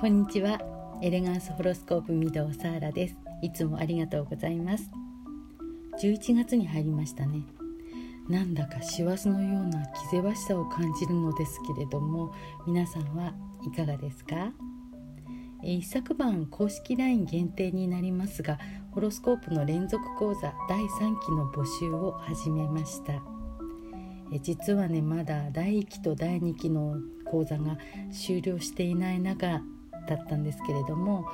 こんにちは。エレガンスホロスコープ御堂サーラです。いつもありがとうございます。11月に入りましたね。なんだか師走のような気ぜわしさを感じるのですけれども皆さんはいかがですか？一昨晩公式 LINE 限定になりますがホロスコープの連続講座第3期の募集を始めました。実はねまだ第1期と第2期の講座が終了していない中だったんですけれども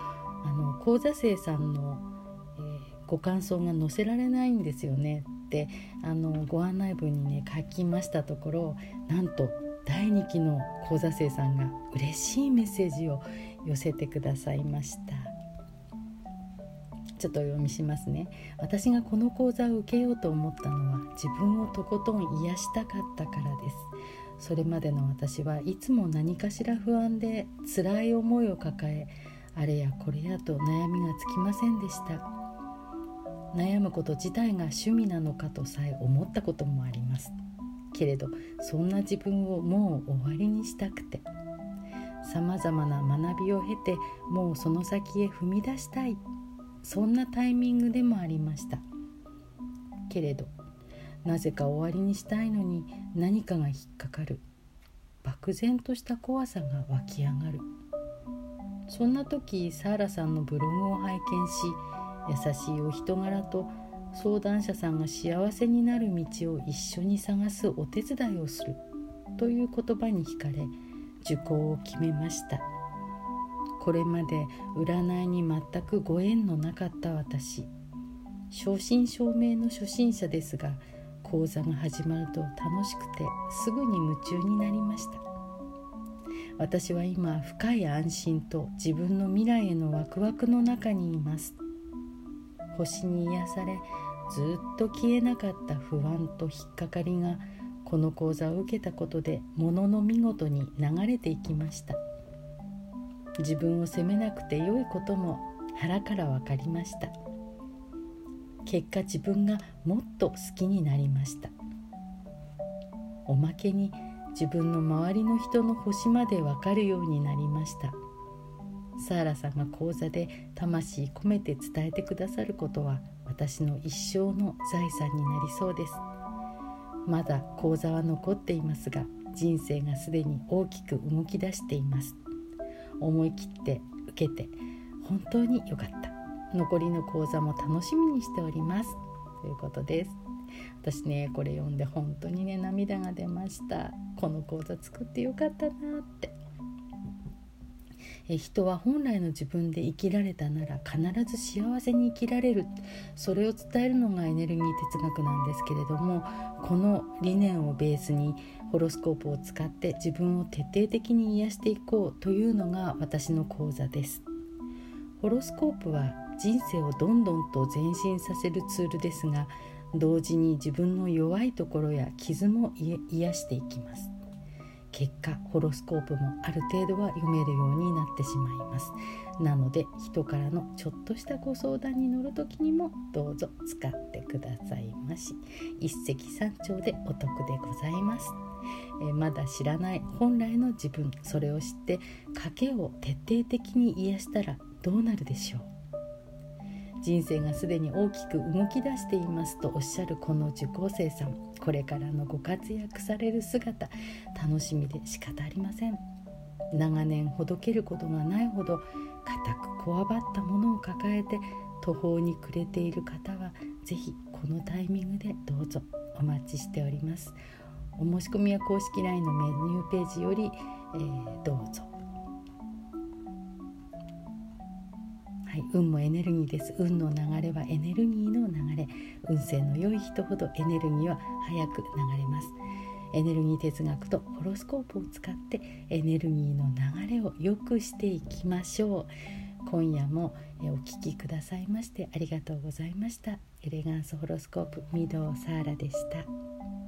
あの講座生さんの、えー、ご感想が載せられないんですよねってあのご案内文にね書きましたところなんと第2期の講座生さんが嬉しいメッセージを寄せてくださいました。ちょっとお読みしますね。私がこの講座を受けようと思ったのは自分をとことん癒したかったからです。それまでの私はいつも何かしら不安で辛い思いを抱えあれやこれやと悩みがつきませんでした。悩むこと自体が趣味なのかとさえ思ったこともあります。けれどそんな自分をもう終わりにしたくて。さまざまな学びを経てもうその先へ踏み出したい。そんなタイミングでもありました。けれどなぜか終わりにしたいのに何かが引っかかる。漠然とした怖さが湧き上がる。そんな時サーラさんのブログを拝見し優しいお人柄と相談者さんが幸せになる道を一緒に探すお手伝いをする。という言葉に惹かれ受講を決めました。これまで占いに全くご縁のなかった私。正真正銘の初心者ですが講座が始まると楽しくてすぐに夢中になりました。私は今深い安心と自分の未来へのワクワクの中にいます。星に癒されずっと消えなかった不安と引っかかりがこの講座を受けたことでものの見事に流れていきました。自分を責めなくてよいことも腹から分かりました。結果自分がもっと好きになりました。おまけに自分の周りの人の星まで分かるようになりました。サーラさんが講座で魂込めて伝えてくださることは私の一生の財産になりそうです。まだ講座は残っていますが人生がすでに大きく動き出しています。思い切って受けて本当に良かった。残りの講座も楽しみにしております。ということです。私ねこれ読んで本当にね涙が出ました。この講座作ってよかったなって。え人は本来の自分で生きられたなら必ず幸せに生きられる。それを伝えるのがエネルギー哲学なんですけれどもこの理念をベースにホロスコープを使って自分を徹底的に癒していこうというのが私の講座です。ホロスコープは人生をどんどんと前進させるツールですが同時に自分の弱いところや傷も癒していきます。結果ホロスコープもある程度は読めるようになってしまいます。なので人からのちょっとしたご相談に乗る時にもどうぞ使ってくださいまし。一石三鳥でお得でございます。えまだ知らない本来の自分それを知って賭けを徹底的に癒したらどうなるでしょう？人生がすでに大きく動き出していますとおっしゃるこの受講生さんこれからのご活躍される姿楽しみで仕方ありません。長年ほどけることがないほど固くこわばったものを抱えて途方に暮れている方は是非このタイミングでどうぞお待ちしております。お申し込みは公式 LINE のメニューページより、えー、どうぞ。はい、運もエネルギーです。運の流れはエネルギーの流れ。運勢の良い人ほどエネルギーは早く流れます。エネルギー哲学とホロスコープを使ってエネルギーの流れを良くしていきましょう。今夜もお聴きくださいましてありがとうございました。エレガンスホロスコープ御堂サーラでした。